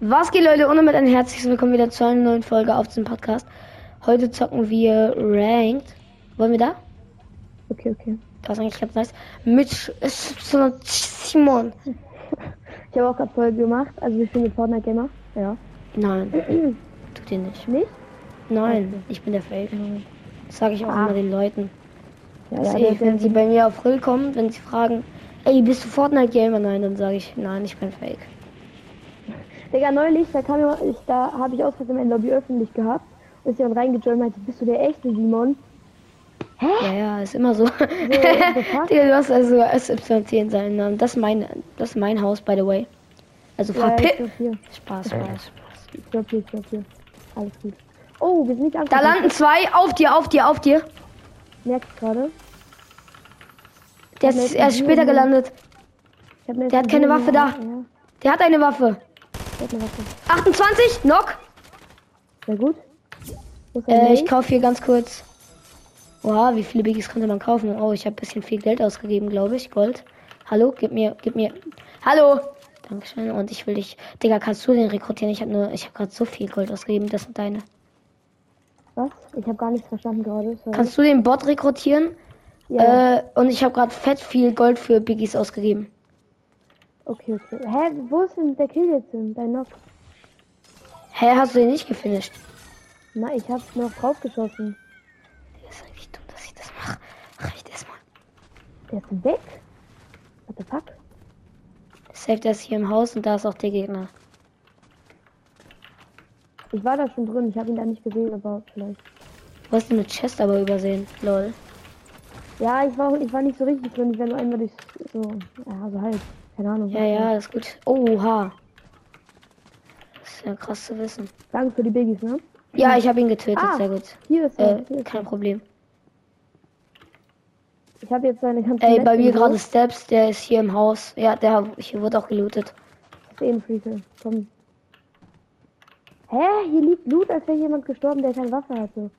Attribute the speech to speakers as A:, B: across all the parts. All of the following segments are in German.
A: Was geht, Leute? Und damit ein herzliches Willkommen wieder zu einer neuen Folge auf diesem Podcast. Heute zocken wir Ranked. Wollen wir da?
B: Okay, okay.
A: Das ist eigentlich ganz nice. Mit Sch- Simon.
B: Ich habe auch gerade Folge gemacht. Also wir spielen mit Fortnite Gamer. Ja.
A: Nein, tut ihr nicht.
B: Nicht?
A: Nein,
B: Okay.
A: ich bin der Fake. Das sage ich auch
B: Ah.
A: immer den Leuten.
B: Ja, ja, der,
A: wenn sie bei mir auf Grill kommen, wenn sie fragen, ey, bist du Fortnite Gamer? Nein, dann sage ich, nein, ich bin Fake.
B: Digga, neulich, da kam ich, da habe ich aus Versehen mein Lobby öffentlich gehabt. Und ist jemand reingejoint und meinte, bist du der echte Simon?
A: Ja, ja, ist immer so.
B: So?
A: Digga, du hast also SYT in seinem Namen. Das ist mein, das ist mein Haus, by the way. Also
B: Ja, ich
A: verpiss. Spaß, Spaß, Spaß.
B: Ich glaub hier, ich glaub hier. Alles gut. Oh, wir sind nicht
A: Da
B: angegriffen.
A: landen zwei auf dir, auf dir, auf dir.
B: Merkst gerade.
A: Der ist erst später gelandet. Der hat keine Waffe da.
B: Ja,
A: Der hat eine Waffe. 28, Knock.
B: Sehr gut.
A: Äh, ich kaufe hier ganz kurz. Wow, wie viele Biggies konnte man kaufen? Oh, ich habe ein bisschen viel Geld ausgegeben, glaube ich. Gold. Hallo, gib mir, gib mir. Hallo. Dankeschön. Und ich will dich. Digga, kannst du den rekrutieren? Ich habe nur, ich habe gerade so viel Gold ausgegeben. Das sind deine.
B: Was? Ich habe gar nichts verstanden gerade. Sorry.
A: Kannst du den Bot rekrutieren?
B: ja.
A: Äh, und ich habe gerade fett viel Gold für Biggies ausgegeben.
B: Okay, okay. Hä, wo ist denn der Kill jetzt hin? Dein Knock?
A: Hä, hast du den nicht gefinisht?
B: Na, ich hab noch draufgeschossen.
A: Das ist eigentlich dumm, dass ich das mache. Reicht erstmal.
B: Der ist weg? What the fuck?
A: Safe, der ist hier im Haus und da ist auch der Gegner.
B: Ich war da schon drin, ich habe ihn da nicht gesehen, aber vielleicht.
A: Du hast eine Chest aber übersehen. Lol.
B: Ja, ich war, ich war nicht so richtig drin, ich war nur einmal durch so, ja, so halt. Keine Ahnung.
A: Ja, ja, ist gut. Oha. Das ist ja krass zu wissen.
B: Danke für die Biggies, ne?
A: Ja, ich habe ihn getötet,
B: Ah.
A: sehr gut.
B: Hier ist er.
A: Äh,
B: hier ist
A: kein
B: er.
A: Problem.
B: Ich habe jetzt seine ganzen
A: Ey, bei mir gerade Steps, der ist hier im Haus. Ja, der hier wird auch gelootet.
B: Das ist eh ein Freaker. Komm. Hä? Hier liegt Loot, als wäre jemand gestorben, der keine Waffe hatte.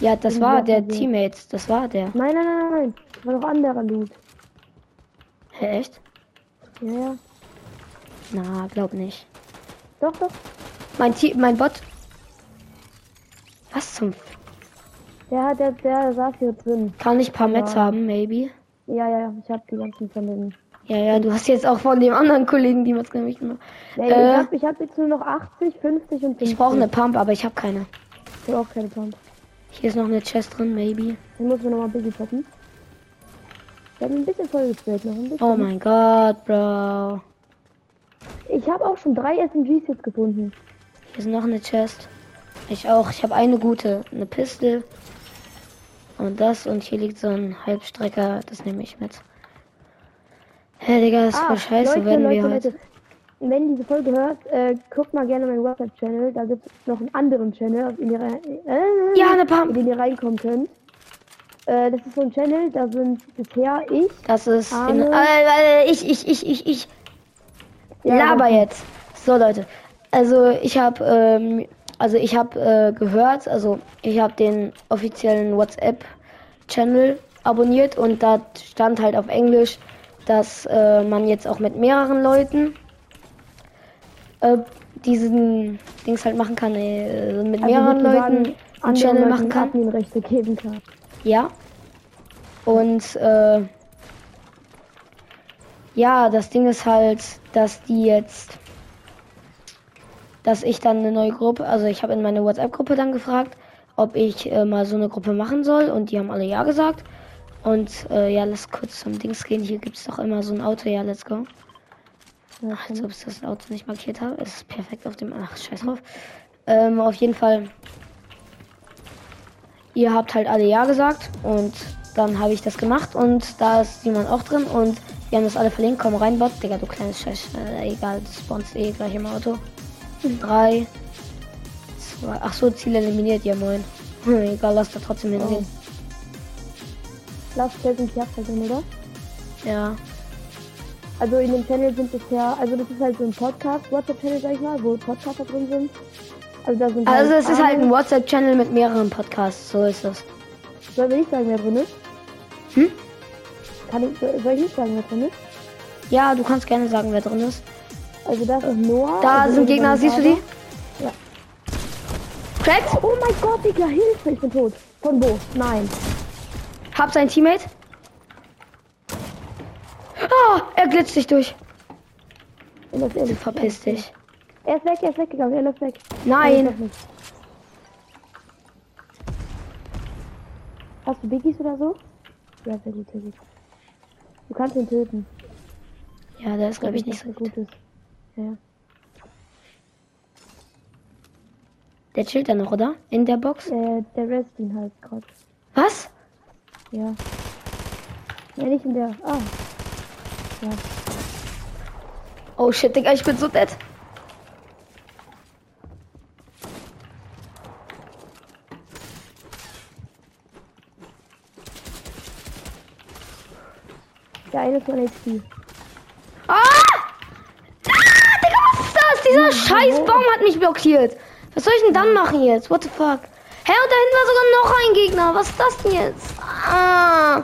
A: Ja, das
B: Den
A: war der
B: gesehen.
A: Teammate. Das war der.
B: Nein, nein, nein, nein, nein. Das war noch anderer Loot.
A: Hä, echt?
B: Ja, ja.
A: Na, glaub nicht.
B: Doch, doch.
A: Mein Team, mein Bot. Was zum F
B: Der, hat- der, der saß hier drin.
A: Kann ich paar Mets
B: Ja.
A: haben, maybe?
B: Ja, ja, ja. Ich habe die ganzen von den.
A: Ja, ja, du hast jetzt auch von dem anderen Kollegen die Mets nämlich genommen.
B: Nee,
A: Äh.
B: ich habe ich hab jetzt nur noch 80, 50 und 50.
A: Ich brauche eine Pump, aber ich habe keine.
B: Ich hab auch keine Pump.
A: Hier ist noch eine Chest drin, maybe.
B: Dann muss man nochmal Biggie poppen. Ich habe ein bisschen voll gesprayt noch. Ein bisschen.
A: Oh mein Gott, Bro.
B: Ich habe auch schon drei SMGs jetzt gefunden.
A: Hier ist noch eine Chest. Ich auch. Ich habe eine gute. Eine Pistole. Und das. Und hier liegt so ein Halbstrecker. Das nehme ich mit. Hä, Digga, das ist voll scheiße,
B: Ah, Leute,
A: werden
B: Leute,
A: wir heute.
B: Leute. Wenn diese Folge hört, äh, guckt mal gerne meinen WhatsApp-Channel. Da gibt es noch einen anderen Channel, auf den ihr, rein- äh,
A: Ja, eine
B: in
A: Pump.
B: den ihr reinkommen könnt. Äh, das ist so ein Channel, da sind bisher ich.
A: Das ist. In, äh, äh, ich, ich, ich, ich, ich.
B: Ja,
A: Laber jetzt. So, Leute. Also, ich habe. Ähm, also, ich habe äh, gehört. Also, ich habe den offiziellen WhatsApp-Channel abonniert. Und da stand halt auf Englisch, dass äh, man jetzt auch mit mehreren Leuten äh, diesen Dings halt machen kann. Äh, mit
B: Also
A: mehreren Leuten einen Channel machen kann.
B: Adminrechte geben kann.
A: Ja. Und äh, ja, das Ding ist halt, dass die jetzt, dass ich dann eine neue Gruppe, also ich habe in meine WhatsApp-Gruppe dann gefragt, ob ich äh, mal so eine Gruppe machen soll und die haben alle ja gesagt. Und äh, ja, lass kurz zum Dings gehen. Hier gibt es doch immer so ein Auto. Ja, let's go.
B: Ja,
A: Als ob ich das Auto nicht markiert habe. Es ist perfekt auf dem. Ach, scheiß drauf. Ähm, auf jeden Fall. Ihr habt halt alle Ja gesagt und dann habe ich das gemacht und da ist Simon auch drin und wir haben das alle verlinkt. Komm rein, Bot. Digga, du kleines Scheiß. Äh, egal, du spawnst eh gleich im Auto. Drei. Zwei. Ach so, Ziel eliminiert. Ja, moin. Egal, lass da trotzdem hingehen.
B: Last Chess und Chiapsa drin, oder?
A: Ja.
B: Also in dem Channel sind bisher, also das ist halt so ein Podcast, WhatsApp-Channel, sag ich mal, wo Podcaster drin sind. Also da sind
A: Also, es ist halt ein WhatsApp-Channel mit mehreren Podcasts. So ist das.
B: Soll ich nicht sagen, wer drin ist?
A: Hm?
B: Kann ich, soll ich nicht sagen, wer drin ist?
A: Ja, du kannst gerne sagen, wer drin ist.
B: Also das ist Noah.
A: Da
B: also
A: sind Gegner, siehst du die?
B: Ja.
A: Cracked?
B: Oh mein Gott, Digga, Hilfe, ich bin tot. Von wo? Nein.
A: Hab sein Teammate. Ah, er glitscht sich durch.
B: Ehrlich.
A: Verpiss dich.
B: Er ist weg, er ist weggegangen, er läuft weg.
A: Nein.
B: Hast du Biggies oder so? Ja, sehr gut, sehr gut. Du kannst ihn töten.
A: Ja, der ist glaube ich nicht so gut.
B: gut ist. Ja.
A: Der chillt da noch, oder? In der Box?
B: Der, der rest ihn halt gerade.
A: Was?
B: Ja. Ja, nicht in der. Ah. Ja.
A: Oh shit, Digga, ich bin so dead.
B: Der eine von HP.
A: Ah! Ah, Digga, was ist das? Dieser scheiß Baum hat mich blockiert. Was soll ich denn dann machen jetzt? What the fuck? Hä, und da hinten war sogar noch ein Gegner. Was ist das denn jetzt? Ah.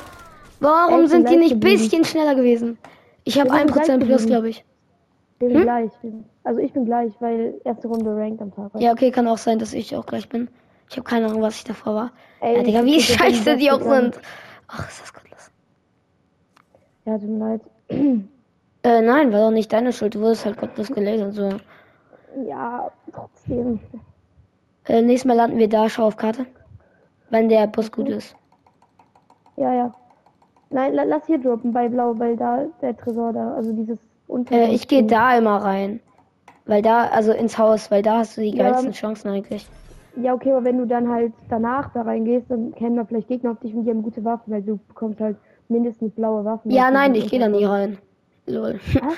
A: Warum
B: bin
A: sind die nicht ein
B: geblieben.
A: bisschen schneller gewesen? Ich habe
B: Wir sind
A: 1%
B: gleich
A: plus, glaube ich.
B: Sind
A: Hm?
B: gleich. Also ich bin gleich, weil erste Runde ranked am Tag.
A: Ja, okay, kann auch sein, dass ich auch gleich bin. Ich habe keine Ahnung, was ich davor war.
B: Ey,
A: ja, Digga, wie
B: bin
A: scheiße die auch sind. Ach, ist das gottlos.
B: Ja, tut mir leid.
A: Äh, nein, war doch nicht deine Schuld. Du wurdest halt gottlos gelasert. So.
B: Ja, trotzdem.
A: Äh, nächstes Mal landen wir da, schau auf Karte. Wenn der Bus gut ist.
B: Ja, ja. Nein, la lass hier droppen bei Blau, weil da der Tresor da, also dieses unter.
A: Äh, ich gehe da immer rein. Weil da, also ins Haus, weil da hast du die
B: Ja,
A: geilsten Chancen eigentlich.
B: Ja, okay, aber wenn du dann halt danach da reingehst, dann kennen wir vielleicht Gegner auf dich und die haben gute Waffen, weil du bekommst halt mindestens blaue Waffen.
A: Ja, nein, ich gehe da nie rein. Lol.
B: Was?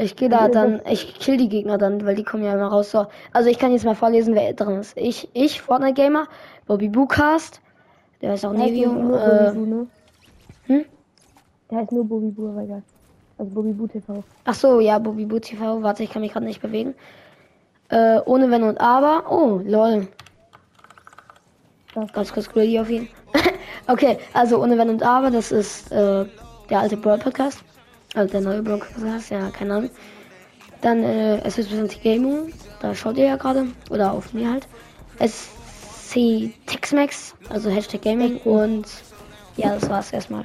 A: Ich gehe da
B: Also
A: dann, ich kill die Gegner dann, weil die kommen ja immer raus. So. Also ich kann jetzt mal vorlesen, wer drin ist. Ich, ich, Fortnite Gamer, Bobby Boocast, der ist auch
B: Der heißt
A: Nevio,
B: nur
A: äh,
B: Bu, ne?
A: hm?
B: Der heißt nur Bobby Bu, aber egal. Also Bobby Bu TV.
A: Ach so, ja, Bobby Boo TV. Warte, ich kann mich gerade nicht bewegen. Äh, ohne Wenn und Aber. Oh, lol. Ganz kurz greedy auf ihn. okay, also ohne Wenn und Aber, das ist äh, der alte Brawl Podcast. Also der neue Brawl Podcast, ja, keine Ahnung. Dann äh, es ist bestimmt Gaming, da schaut ihr ja gerade. Oder auf mir halt. SC Texmax, also Hashtag Gaming und ja, das war's erstmal.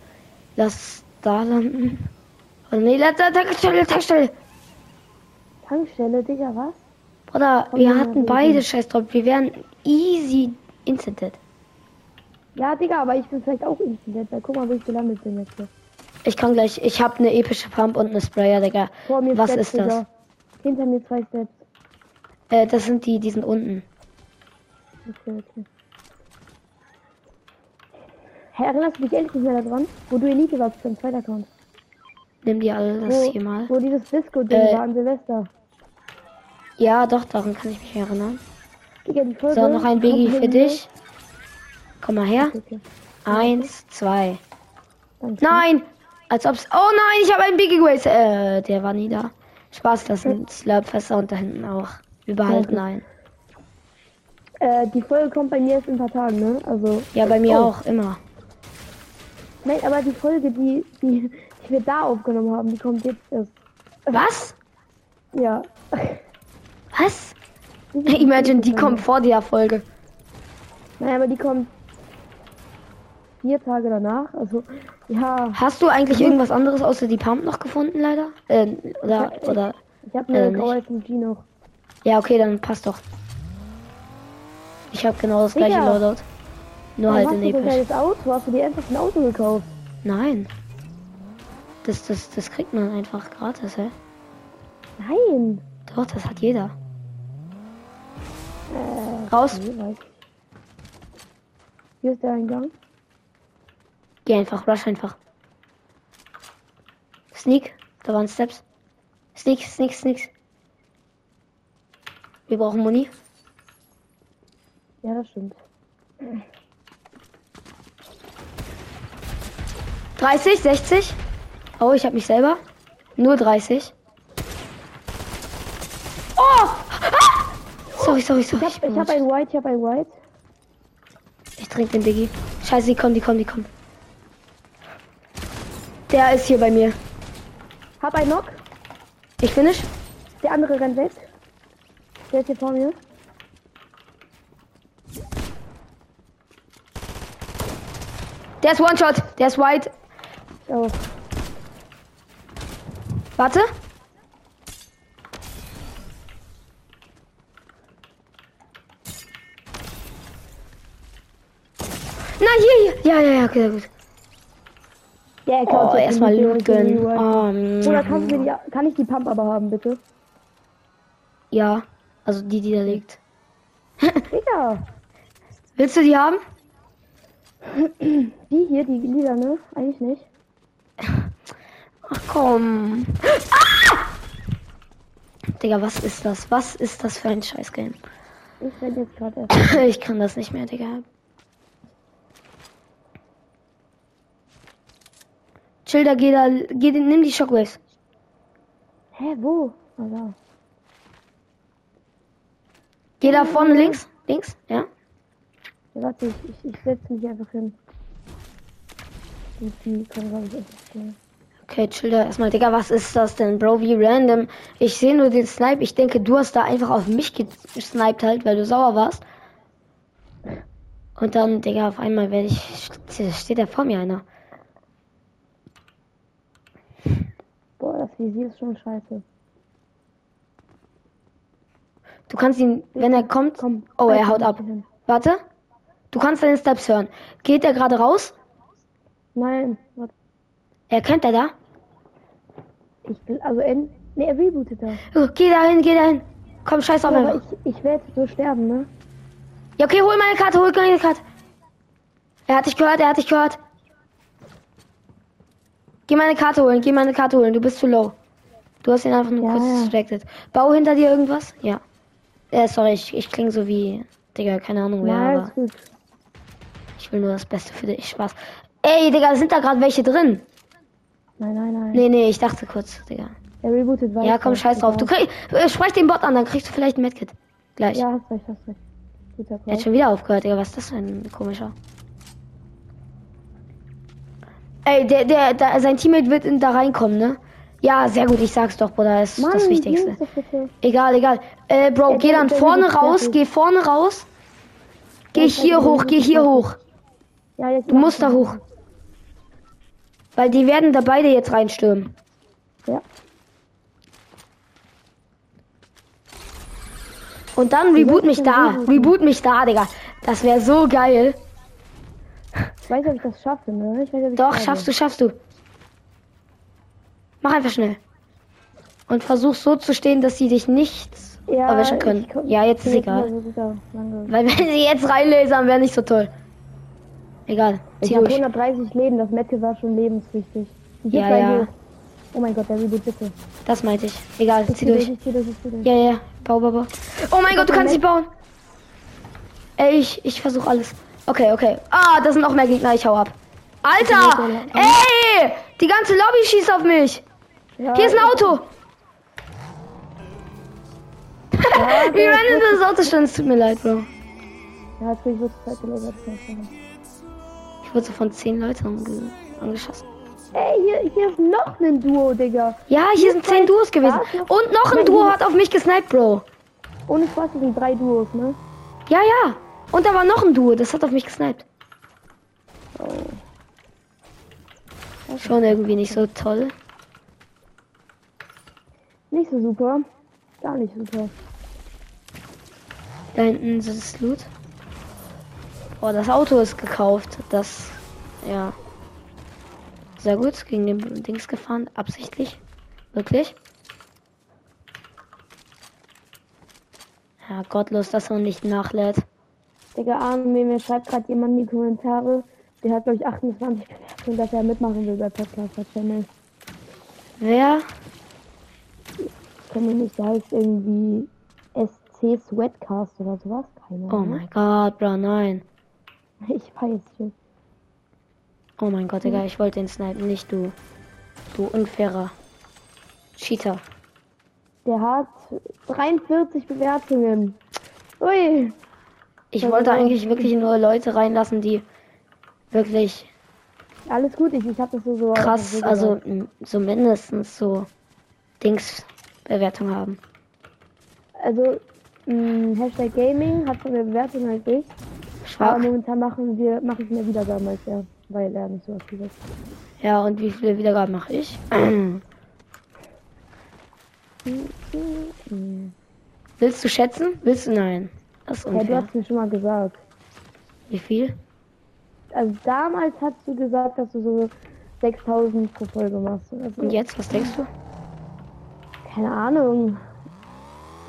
A: lass da landen. Oh nee, letzter Tankstelle, Tankstelle.
B: Tankstelle, Digga, was?
A: Bruder,
B: Oh
A: wir hatten beide scheiß drauf. Wir wären easy instanted.
B: Ja, Digga, aber ich bin vielleicht auch Incident, weil guck mal, wo ich gelandet bin jetzt.
A: Ich kann gleich, ich habe eine epische Pump und eine Sprayer, Digga.
B: Vor mir
A: Was
B: Steps,
A: ist das?
B: Digga. Hinter mir zwei Steps.
A: Äh, das sind die, die sind unten.
B: Okay, okay. Hey, erinnerst du dich endlich nicht mehr daran, wo du Elite warst auf deinem zweiten Account?
A: Nimm die alle das
B: Wo,
A: hier mal.
B: wo dieses Disco-Ding
A: Äh,
B: war an Silvester.
A: Ja, doch, daran kann ich mich erinnern.
B: Digga, die Folge.
A: So, noch ein Biggie für dich. Komm mal her.
B: Okay, okay.
A: Eins, zwei.
B: Danke.
A: Nein! Als ob's. Oh nein, ich habe einen Biggie Grace. Äh, der war nie da. Spaß, das sind Slurpfässer und da hinten auch. Wir behalten einen.
B: Äh, die Folge kommt bei mir erst in ein paar Tagen, ne? Also.
A: Ja, bei mir
B: Oh.
A: auch, immer.
B: Nein, aber die Folge, die, die, die wir da aufgenommen haben, die kommt jetzt erst.
A: Was?
B: Ja.
A: Was? Imagine, die kommt vor der Folge.
B: Nein, aber die kommt vier Tage danach. Also, ja.
A: Hast du eigentlich irgendwas anderes außer die Pump noch gefunden, leider? Äh, oder,
B: Ich-
A: oder.
B: Ich habe eine
A: Äh,
B: SMG noch.
A: Ja, okay, dann passt doch. Ich habe genau das gleiche. Loadout. Nur
B: Warum
A: halt
B: hast
A: in
B: du
A: episch.
B: geiles Auto? Hast du dir einfach ein Auto gekauft?
A: Nein. Das, das, das kriegt man einfach gratis, hä?
B: Nein.
A: Doch, das hat jeder.
B: Äh,
A: Raus.
B: nee. Hier ist der Eingang.
A: Geh einfach, rush einfach. Sneak, da waren Steps. Sneak, sneak, sneak. Wir brauchen Muni.
B: Ja, das stimmt.
A: 30, 60. Oh, ich habe mich selber. Nur 30. Oh! Ah! Sorry, sorry, sorry.
B: Ich hab, ich hab ein White, ich hab ein White.
A: Ich trinke den Diggi. Scheiße, die kommen, die kommen, die kommen. Der ist hier bei mir.
B: Hab ein Knock.
A: Ich finish.
B: Der andere rennt weg. Der ist hier vor mir.
A: Der ist One-Shot. Der ist white.
B: Oh.
A: Warte. Na, hier, hier. Ja, ja, ja, okay, gut.
B: Ja,
A: Oh, erstmal Loot gönnen. Oh,
B: Oder kannst du die, kann ich die Pump aber haben, bitte?
A: ja, also die, die da liegt.
B: Digga!
A: Willst du die haben?
B: Die hier, die Lieder, ne? Eigentlich nicht.
A: Ach komm. Ah! Digga, was ist das? Was ist das für ein Scheiß-Game?
B: Ich renn jetzt gerade.
A: Ich kann das nicht mehr, Digga. Chill, da geh da, geh, nimm die Shockwaves.
B: Hä, wo? Ah, da.
A: Geh da vorne links, links, ja.
B: Ja, warte, ich, ich, ich setze mich einfach hin. Und die kann, glaube ich, echt.
A: Okay, chill da erstmal, Digga, was ist das denn, Bro, wie random. Ich sehe nur den Snipe, ich denke, du hast da einfach auf mich gesniped halt, weil du sauer warst. Und dann, Digga, auf einmal werde ich, steht da vor mir einer.
B: Boah, das Visier ist schon scheiße.
A: Du kannst ihn, wenn er kommt,
B: Komm.
A: oh, er haut ab.
B: hin.
A: Warte, du kannst deine Steps hören. Geht er gerade raus?
B: Nein, warte.
A: Erkennt er da?
B: Ich will, also, en, ne, er rebootet da.
A: Geh dahin, geh dahin. Komm, scheiß auf einfach.
B: ich, ich werde so sterben, ne?
A: Ja, okay, hol meine Karte, hol meine Karte. Er hat dich gehört, er hat dich gehört. Geh meine Karte holen, geh meine Karte holen, du bist zu low. Du hast ihn einfach nur
B: Ja,
A: kurz
B: ja.
A: distracted. Bau hinter dir irgendwas? Ja. Äh, sorry, ich, ich klinge so wie, Digga, keine Ahnung wer,
B: Nein,
A: aber ich will nur das Beste für dich, Spaß. Ey, Digga, sind da gerade welche drin?
B: Nein, nein, nein.
A: Nee, nee, ich dachte kurz, Digga.
B: Er rebootet weiter.
A: Ja, komm, scheiß drauf. Du kriegst, äh, sprech den Bot an, dann kriegst du vielleicht ein Medkit. Gleich.
B: Ja, hast recht, hast recht. Guter
A: Er hat schon wieder aufgehört, Digga. Was ist das für ein komischer? Ey, der, der, der, sein Teammate wird in, da reinkommen, ne? Ja, sehr gut, ich sag's doch, Bruder, ist
B: Mann,
A: das Wichtigste. Egal, egal. Äh, Bro,
B: Der-
A: geh dann vorne raus, geh vorne raus. Geh
B: Ja,
A: hier hoch, geh hier hoch.
B: Ja,
A: Du musst da hoch. Weil die werden da beide jetzt reinstürmen.
B: Ja.
A: Und dann reboot mich da.
B: rebooten.
A: Reboot mich da, Digga. Das wäre so geil.
B: Ich weiß, ob ich das schaffe, ne? Ich weiß, ob ich
A: Doch, schaffst du, schaffst du. Mach einfach schnell. Und versuch so zu stehen, dass sie dich nicht
B: ja,
A: erwischen können. Ja, jetzt ist egal. Weil wenn sie jetzt reinlasern, wäre nicht so toll. Egal.
B: Ich habe
A: durch.
B: 130 Leben, das Mette war schon lebenswichtig. Ich
A: Ja, ja.
B: hoch. Oh mein Gott, der Reboot bitte.
A: Das meinte ich. Egal,
B: Ich
A: zieh
B: zieh
A: durch.
B: ich zieh durch, ich zieh durch.
A: Ja, ja, ja. Bau, bau, bau. Oh mein Gott, du kannst nicht bauen. Ey, ich, ich versuche alles. Okay, okay. Ah, da sind noch mehr Gegner. Ich hau ab. Alter! Ey! Die ganze Lobby schießt auf mich.
B: Ja,
A: Hier ist ein Auto.
B: Ja,
A: Wie random das Auto stand. Es tut mir leid, Bro.
B: Ja, hat wirklich wirklich Zeit.
A: Ich wurde so von zehn Leuten ange angeschossen.
B: Ey, hier, hier ist noch ein Duo, Digga.
A: Ja, hier sind zehn Duos gewesen. Und noch ein Duo hat auf mich gesniped, Bro.
B: Ohne Spaß, das sind drei Duos, ne?
A: Ja, ja. Und da war noch ein Duo, das hat auf mich gesniped. Schon irgendwie nicht so toll.
B: Nicht so super. Gar nicht super.
A: Da hinten ist das Loot. Oh, das Auto ist gekauft. Das, ja. Sehr gut. Gegen den Dings gefahren. Absichtlich. Wirklich. Ja, gottlos, dass er nicht nachlädt.
B: Digga, Arme, mir schreibt gerade jemand in die Kommentare. Der hat, glaube ich, 28 Bewertungen, dass er mitmachen will bei Podcaster Channel.
A: Wer?
B: Ich kenne ihn nicht, der heißt irgendwie SC Sweatcast oder sowas. Keine
A: Oh
B: Ahnung.
A: mein Gott, Bro, nein.
B: Ich weiß nicht.
A: Oh mein Gott, Digga, ich wollte den snipen, nicht du. Du unfairer Cheater.
B: Der hat 43 Bewertungen. Ui.
A: Ich
B: Also-
A: wollte eigentlich wirklich nur Leute reinlassen, die wirklich
B: Alles gut, ich, ich habe das so, so
A: krass,
B: so
A: also so mindestens so Dings Bewertung haben.
B: Also, mh, Hashtag Gaming hat schon mehr Bewertungen als ich. Aber momentan machen wir, mache ich mehr Wiedergaben als er, weil er nicht so aktiv ist.
A: Ja, und wie viele Wiedergaben mache ich? Willst du schätzen? Willst du nein? Das ist
B: Ja, du
A: unfair.
B: hast mir schon mal gesagt.
A: Wie viel?
B: Also damals hast du gesagt, dass du so 6000 pro Folge machst. Also,
A: Und jetzt, was denkst du?
B: Keine Ahnung.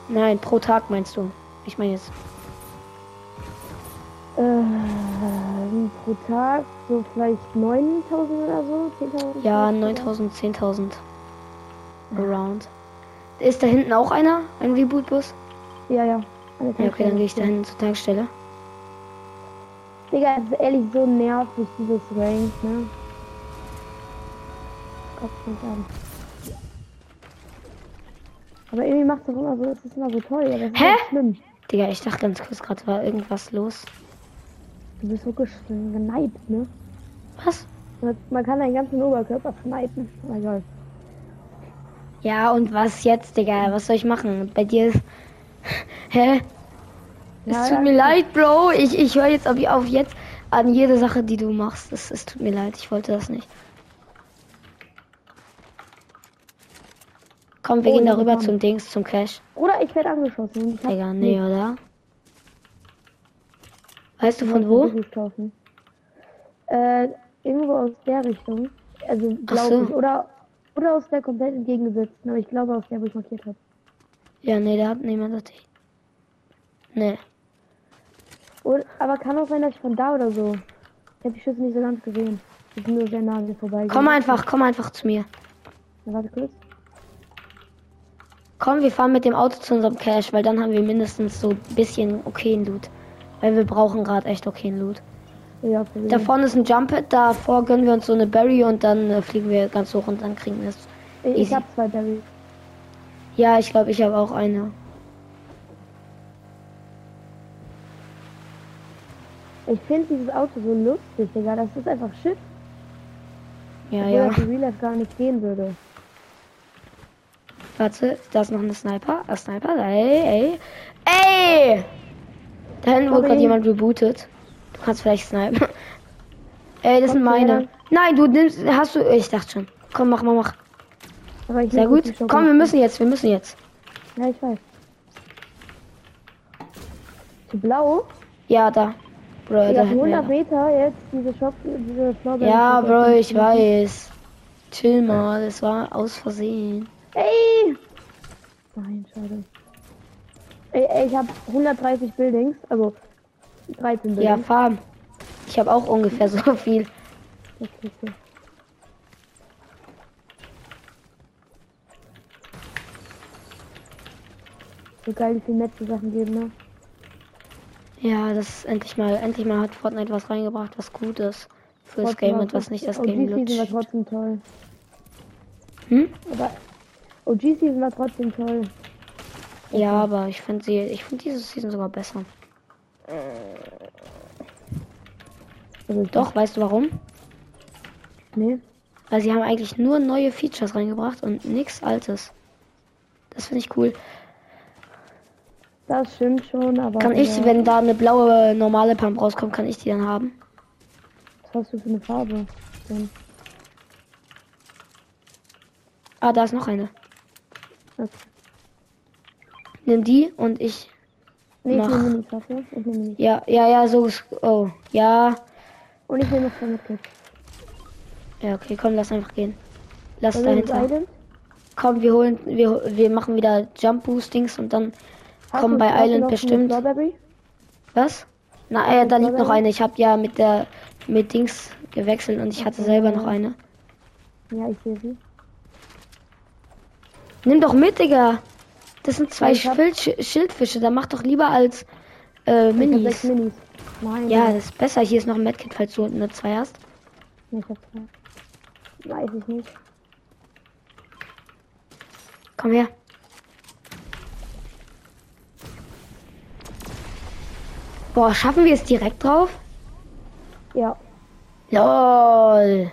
A: Nein, pro Tag meinst du? Ich meine jetzt.
B: Ähm, pro Tag so vielleicht 9000 oder so? 10.000?
A: Ja,
B: vielleicht
A: 9000, 10.000. Around. Ist da hinten auch einer? Ein Reboot-Bus?
B: Ja, ja.
A: Ja, okay, dann gehe ich da hin zur Tankstelle.
B: Digga, es ist ehrlich so nervig, dieses Rank, ne? Gott fängt an. Aber irgendwie macht es immer so, es ist immer so toll, aber es ist
A: Hä?
B: halt schlimm.
A: Digga, ich dachte ganz kurz gerade, war irgendwas los.
B: Du bist wirklich geneipt, ne?
A: Was?
B: Man- kann deinen ganzen Oberkörper schneiden. Oh Gott.
A: Ja, und was jetzt, Digga? Was soll ich machen? Bei dir ist. Hä?
B: Ja,
A: es tut
B: ja.
A: mir leid, Bro. Ich, ich höre jetzt auf, auf jetzt an jede Sache, die du machst. Es, es tut mir leid. Ich wollte das nicht. Komm, wir
B: Oh,
A: gehen darüber zum Dings, zum Cash.
B: Oder ich werde angeschossen. Ich
A: Digga, nee,
B: nichts.
A: oder? Weißt du
B: Ich
A: von wo?
B: kaufen. Äh, irgendwo aus der Richtung. Also glaube
A: so.
B: ich. Oder, oder aus der komplett entgegengesetzten. Aber ich glaube aus der, wo ich markiert habe.
A: Ja, nee, da hat niemand das. Nee.
B: Oder, aber kann auch sein, dass ich von da oder so. Ich habe die Schüsse nicht so ganz gesehen. Die sind nur sehr nah an mir vorbei.
A: Komm einfach, komm einfach zu mir.
B: Na, warte kurz.
A: Komm, wir fahren mit dem Auto zu unserem Cash, weil dann haben wir mindestens so ein bisschen okayen Loot. Weil wir brauchen gerade echt okayen Loot.
B: Ja,
A: Da vorne ist ein Jump Pad, davor gönnen wir uns so eine Berry und dann äh, fliegen wir ganz hoch und dann kriegen wir es.
B: ich
A: easy.
B: habe zwei Berries.
A: Ja, ich glaube, ich habe auch eine.
B: Ich finde dieses Auto so lustig, Digga. Das ist einfach Shit.
A: Ja,
B: Obwohl
A: ja.
B: das Real Life gar nicht gehen würde.
A: Warte, da ist noch eine Sniper. Ein Sniper. Ey, ey. Ey! Da hinten wurde gerade jemand rebootet. Du kannst vielleicht snipen. Ey, das sind
B: Kommt
A: meine. Nein, du nimmst. Hast du. Ich dachte schon. Komm, mach mal, mach.
B: Aber ich
A: Sehr gut.
B: die.
A: Komm, wir müssen jetzt. Wir müssen jetzt.
B: Ja, ich weiß. Zu blau?
A: Ja, da. Bro, da
B: Ja,
A: wir
B: 100
A: noch.
B: Meter jetzt diese Shop, diese Florbeeren.
A: Ja, Bro, ich weiß. Chill mal, das war aus Versehen.
B: Ey! Nein, schade. Ey, ich habe 130 Buildings, also 13
A: Ja,
B: Buildings.
A: Farm. Ich habe auch ungefähr so viel.
B: Das. So geil, wie viel nette Sachen geben, ne?
A: Ja, das ist endlich mal, endlich mal hat Fortnite was reingebracht, was gut ist fürs
B: Trotzdem
A: Game
B: war
A: und was nicht das Game
B: Season war
A: lutscht.
B: trotzdem toll.
A: Hm?
B: Aber OG Season war trotzdem toll.
A: Ja, aber ich finde sie, ich finde diese Season sogar besser.
B: Also ich
A: Doch, weißt du warum?
B: Nee.
A: Weil sie haben eigentlich nur neue Features reingebracht und nichts Altes. Das finde ich cool.
B: Das stimmt schon, aber.
A: Kann ich,
B: ja,
A: wenn da eine blaue normale Pump rauskommt, kann ich die dann haben?
B: Was hast du für eine Farbe? Denn,
A: Ah, da ist noch eine.
B: okay.
A: Nimm die und ich.
B: Nee, ich
A: Mach.
B: nehme nicht Waffe. Ich nehme nicht.
A: Ja, ja, ja, so ist. Oh, ja.
B: Und ich nehme noch zwei Medkits.
A: Ja, okay, komm, lass einfach gehen. Lass
B: Also
A: dahinter. Komm, wir holen, wir, wir machen wieder Jump Boostings und dann
B: Hast
A: kommen bei Island bestimmt. Was? Na, äh, da liegt noch eine. Ich habe ja mit der mit Dings gewechselt und ich hatte selber noch eine.
B: Ja, ich sehe sie.
A: Nimm doch mit, Digga. Das sind zwei
B: Ich hab-
A: Schild Schildfische. Da mach doch lieber als äh, Minis.
B: Minis. Nein.
A: Ja, das ist besser. Hier ist noch ein Medkit, falls du nur zwei hast.
B: Nee, Ich hab zwei. Weiß ich nicht.
A: Komm her. Boah, schaffen wir es direkt drauf?
B: Ja.
A: LOL.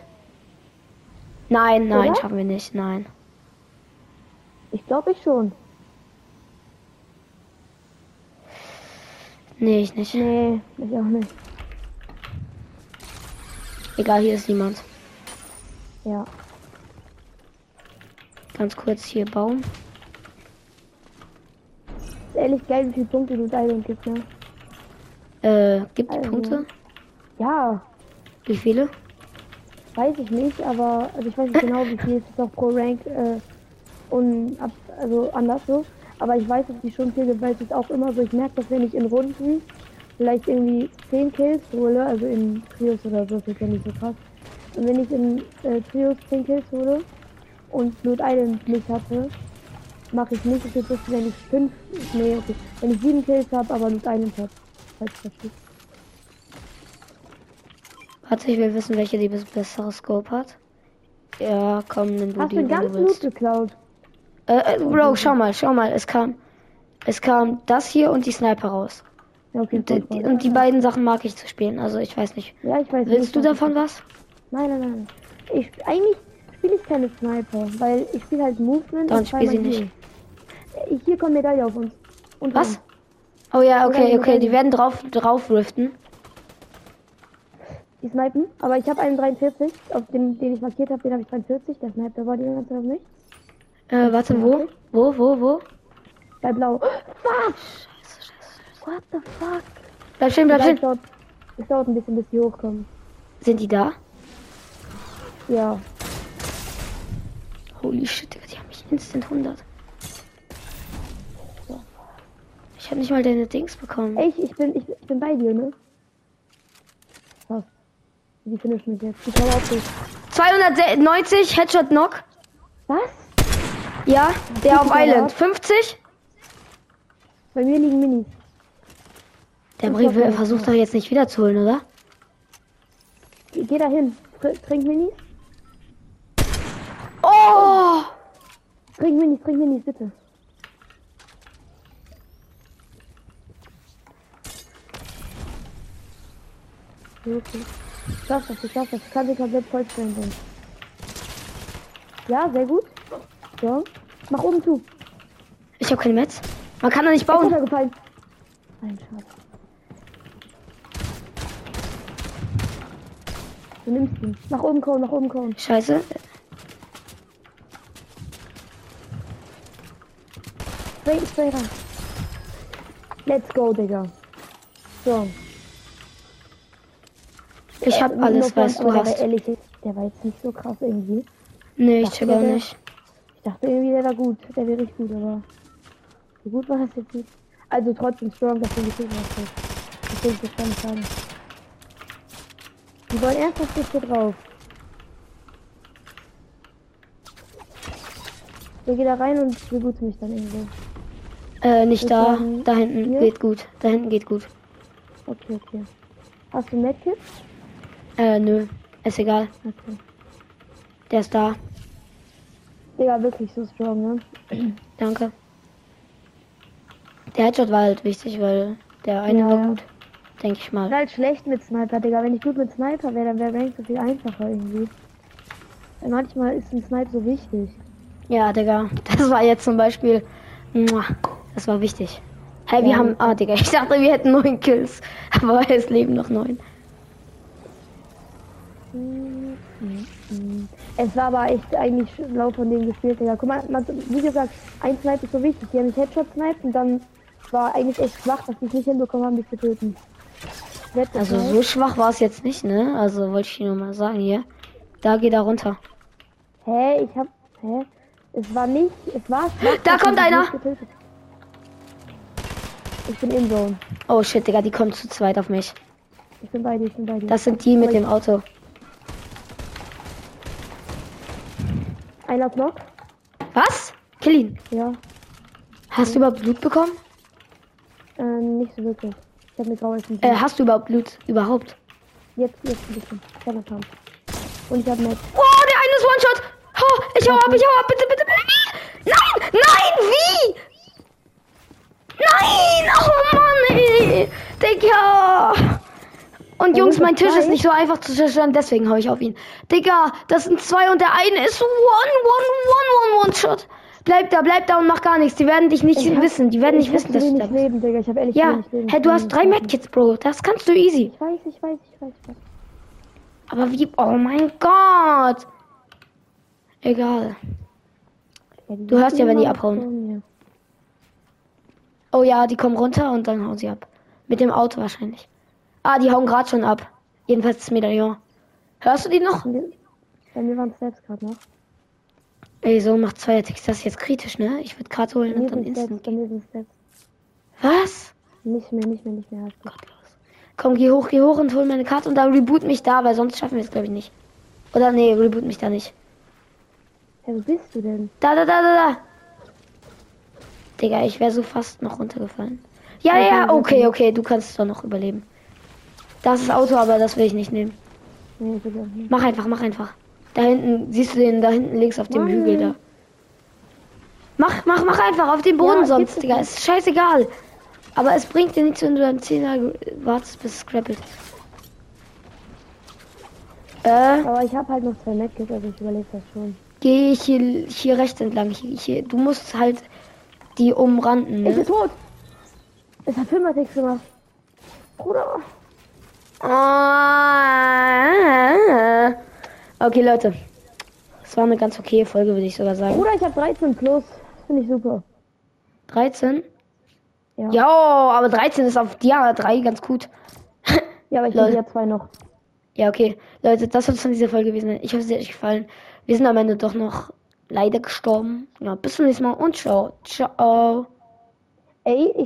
A: Nein, nein,
B: Oder?
A: schaffen wir nicht. Nein.
B: Ich glaube ich schon.
A: Nee, ich nicht.
B: Nee, ich auch nicht.
A: Egal, hier ist niemand.
B: Ja.
A: Ganz kurz hier Baum.
B: Ist ehrlich geil, wie viele Punkte du da gibt, ne?
A: Äh, gibt
B: Also.
A: Punkte?
B: Ja,
A: Wie viele?
B: weiß ich nicht, aber also ich weiß nicht genau, wie viel es ist auch pro Rank äh, und ab, also anders so. Aber ich weiß, dass die schon viel es ist auch immer so, ich merke das, wenn ich in Runden vielleicht irgendwie 10 Kills hole, also in Trios oder so, das ist ja nicht so krass. Und wenn ich in äh, Trios 10 Kills hole und Blood Island nicht hatte, mache ich nicht so viel Punkte, wenn ich 5, nee, okay, wenn ich 7 Kills habe, aber Blood Island habe. Falls.
A: Warte, ich will wissen, welche die bes- bessere Scope hat. Ja, komm, nimm du
B: Hast
A: die,
B: du ganz Loot geklaut?
A: Äh, äh, Bro, schau mal, schau mal. Es kam, es kam das hier und die Sniper raus.
B: Okay,
A: Und die,
B: voll,
A: die, und die beiden Sachen mag ich zu spielen. Also ich weiß nicht.
B: Ja, ich weiß
A: Willst du
B: nicht, was
A: davon was?
B: Nein, nein, nein. Ich, eigentlich spiele ich keine Sniper, weil ich spiele halt Movement.
A: Dann
B: und
A: spiel sie nicht.
B: Äh, Hier kommt Medaille auf uns. Und
A: Was? Oh ja, okay, okay. Die werden drauf, drauf riften.
B: Die snipen. Aber ich habe einen 43. Auf dem, den ich markiert habe, den habe ich 43. Der sniped aber die ganze Zeit auf mich.
A: Äh, warte, wo? Wo, wo, wo?
B: Bei Blau. Fuck! What the fuck?
A: Bleib stehen, bleib stehen.
B: dauert, es dauert ein bisschen, bis die hochkommen.
A: Sind die da?
B: Ja.
A: Holy shit, Digga, die haben mich instant 100. Ich habe nicht mal deine Dings bekommen.
B: Ey, ich, ich, bin, ich, ich bin bei dir, ne? Was? Die finishen mich jetzt. Dich.
A: 290 Headshot Knock.
B: Was?
A: Ja, der auf Island.
B: Grad?
A: 50.
B: Bei mir liegen Minis.
A: Der Brief versucht doch jetzt nicht wiederzuholen, oder?
B: Geh geh da hin. Tr trink Minis.
A: Oh!
B: Trink Minis, trink Minis, bitte. Okay. Ich schaff das, ich schaff das. Ich kann sie komplett vollstellen. Ja, sehr gut. So. Mach oben zu.
A: Ich habe keine Metz. Man kann da nicht bauen.
B: Runtergefallen. Nein, schade. Du nimmst ihn. Nach oben kommen, nach oben kommen.
A: Scheiße.
B: Spray, spray ran. Let's go, Digga. So.
A: Ich hab
B: Äh,
A: alles, was du hast.
B: ehrlich, der war jetzt nicht so krass irgendwie.
A: Nee, ich check auch nicht.
B: Ich dachte irgendwie, der war gut. Der wäre richtig gut, aber so gut war das jetzt nicht. Also trotzdem strong, dass du gekillt hast. Das will ich jetzt gar nicht sagen. Die wollen ernsthaft nicht hier drauf. Wir gehen da rein und begrüßen mich dann irgendwo.
A: Äh, nicht
B: Ich
A: da. Da hinten
B: hier?
A: geht gut. Da hinten geht gut.
B: Okay, okay. Hast du Medkit?
A: Äh, nö. Ist egal.
B: Okay.
A: Der ist da.
B: Digga, wirklich so strong, ne?
A: Danke. Der Headshot war halt wichtig, weil der eine
B: Ja,
A: war
B: ja.
A: gut. Denke ich mal.
B: halt schlecht mit Sniper, Digga. Wenn ich gut mit Sniper wäre, dann wäre Rank so viel einfacher irgendwie. Weil manchmal ist ein Snipe so wichtig.
A: Ja, Digga. Das war jetzt zum Beispiel. Das war wichtig. Hey, wir
B: Ja.
A: haben. Ah, Digga. Ich dachte, wir hätten neun Kills. Aber es leben noch neun.
B: Es war aber echt eigentlich laut von denen gespielt, Digga. Guck mal, man, wie gesagt, ein Snipe ist so wichtig. Die haben mich Headshot sniped und dann war eigentlich echt schwach, dass die es nicht hinbekommen haben, mich zu töten.
A: Also
B: Mal-
A: so schwach war es jetzt nicht, ne? Also wollte ich nur mal sagen hier. Da geht er runter.
B: Hä, ich hab. Hä? Es war nicht. Es war schwach.
A: Da kommt einer.
B: Ich bin in Zone.
A: Oh shit, Digga, die kommt zu zweit auf mich.
B: Ich bin bei dir, ich bin bei dir.
A: Das sind die mit dem Auto.
B: Einer noch?
A: Was? Kill ihn.
B: Ja.
A: Hast du überhaupt Blut bekommen?
B: Ähm, nicht so wirklich. Ich habe mir grau essen.
A: Äh, hast du überhaupt Blut? Überhaupt?
B: Jetzt, jetzt ein bisschen. Kleiner Kampf. Und ich habe Max.
A: Oh, der eine ist One-Shot. Oh, ich hau ab, ich hau ab, bitte, bitte, bitte. Nein, nein, wie? Nein, oh Mann, ey. Digga. Und Jungs, mein Tisch ist nicht so einfach zu zerstören, deswegen hau ich auf ihn. Digga, das sind zwei und der eine ist One, One, One, One, One-Shot. Bleib da, bleib da und mach gar nichts. Die werden dich nicht
B: Ich hab-
A: wissen. Die werden nicht
B: ich
A: wissen,
B: hab
A: dass du da bist.
B: Leben, Digga. Ich habe ehrlich
A: Ja,
B: wenig Leben.
A: hey, du hast drei Medkits, Bro. Das kannst du easy.
B: Ich weiß, ich weiß, ich weiß, ich weiß.
A: Aber wie, oh mein Gott. Egal. Du hörst ja, wenn die abhauen. Oh ja, die kommen runter und dann hauen sie ab. Mit dem Auto wahrscheinlich. Ah, die hauen gerade schon ab. Jedenfalls das Medaillon. Hörst du die noch?
B: Bei mir- waren es selbst gerade noch.
A: Ey, so macht zwei Ticks. Das ist jetzt kritisch, ne? Ich würde gerade holen und dann instant.
B: selbst.
A: Was?
B: Nicht mehr, nicht mehr, nicht mehr. Gut.
A: Komm, geh hoch, geh hoch und hol meine Karte und dann reboot mich da, weil sonst schaffen wir es, glaube ich, nicht. Oder nee, reboot mich da nicht.
B: Hey, wo bist du denn?
A: Da, da, da, da, da. Digga, ich wäre so fast noch runtergefallen. Ja, ja, okay,
B: okay.
A: okay, du kannst doch noch überleben. Das ist Auto, aber das will ich nicht nehmen.
B: Nee, ich nicht.
A: Mach einfach, mach einfach. Da hinten, siehst du den da hinten links auf dem
B: Mann.
A: Hügel da. Mach, mach, mach einfach auf den Boden
B: Ja,
A: sonst, Digga. Ist scheißegal. Aber es bringt dir nichts, wenn du dann 10 Jahre wartest, bis es grappelt. Äh,
B: Aber ich habe halt noch zwei Medkits, also ich überlebe das schon.
A: geh hier, hier rechts entlang. Hier, hier. Du musst halt die umranden,
B: Ich bin
A: ne?
B: tot! Es hat Filmatex gemacht. Bruder!
A: Ah. Okay, Leute. Es war eine ganz okay Folge, würde ich sogar sagen.
B: Bruder, ich habe 13 plus. Das finde ich super.
A: 13?
B: Ja.
A: Ja, aber 13 ist auf Dia 3 ganz gut.
B: Ja, aber ich habe ja zwei noch.
A: Ja, okay. Leute, das soll es von dieser Folge gewesen sein. Ich hoffe, es hat euch gefallen. Wir sind am Ende doch noch leider gestorben. Ja, bis zum nächsten Mal und ciao. Ciao.
B: Ey, ich